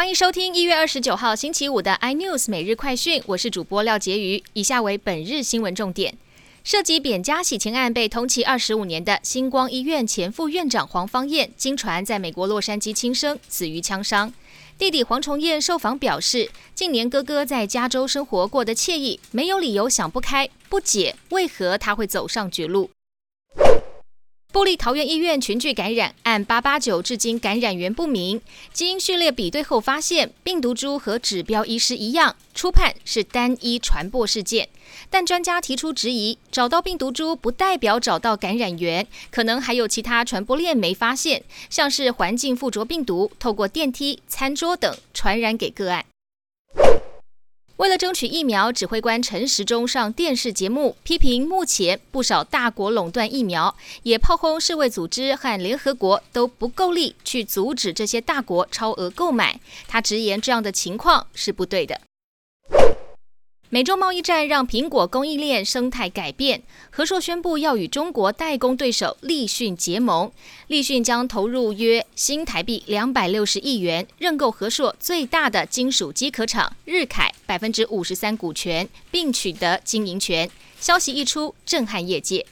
欢迎收听一月二十九号星期五的 iNews 每日快讯，我是主播廖杰瑜。以下为本日新闻重点：涉及扁家洗钱案被通缉二十五年的星光医院前副院长黄芳燕，经传在美国洛杉矶轻生，死于枪伤。弟弟黄崇彦受访表示，近年哥哥在加州生活过得惬意，没有理由想不开，不解为何他会走上绝路。布利桃园医院群聚感染案八八九至今感染源不明，基因序列比对后发现病毒株和指标医师一样，初判是单一传播事件。但专家提出质疑，找到病毒株不代表找到感染源，可能还有其他传播链没发现，像是环境附着病毒透过电梯、餐桌等传染给个案。为了争取疫苗，指挥官陈时中上电视节目批评目前不少大国垄断疫苗，也炮轰世卫组织和联合国都不够力去阻止这些大国超额购买。他直言这样的情况是不对的。美洲贸易战让苹果供应链生态改变。和硕宣布要与中国代工对手立讯结盟，立讯将投入约新台币两百六十亿元，认购和硕最大的金属机壳厂日凯百分之五十三股权，并取得经营权。消息一出，震撼业界。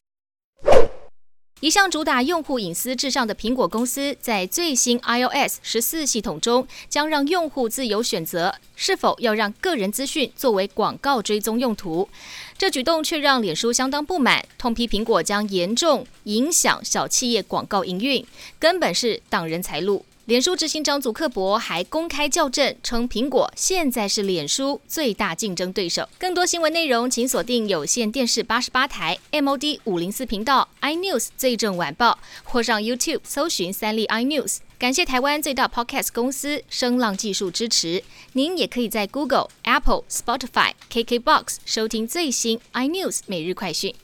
一向主打用户隐私至上的苹果公司，在最新 iOS 十四系统中，将让用户自由选择是否要让个人资讯作为广告追踪用途。这举动却让脸书相当不满，痛批苹果将严重影响小企业广告营运，根本是挡人财路。脸书执行长祖克伯还公开校正，称苹果现在是脸书最大竞争对手。更多新闻内容，请锁定有线电视八十八台 MOD 五零四频道 iNews 最正晚报，或上 YouTube 搜寻三立 iNews。感谢台湾最大 Podcast 公司声浪技术支持。您也可以在 Google、Apple、Spotify、KKBox 收听最新 iNews 每日快讯。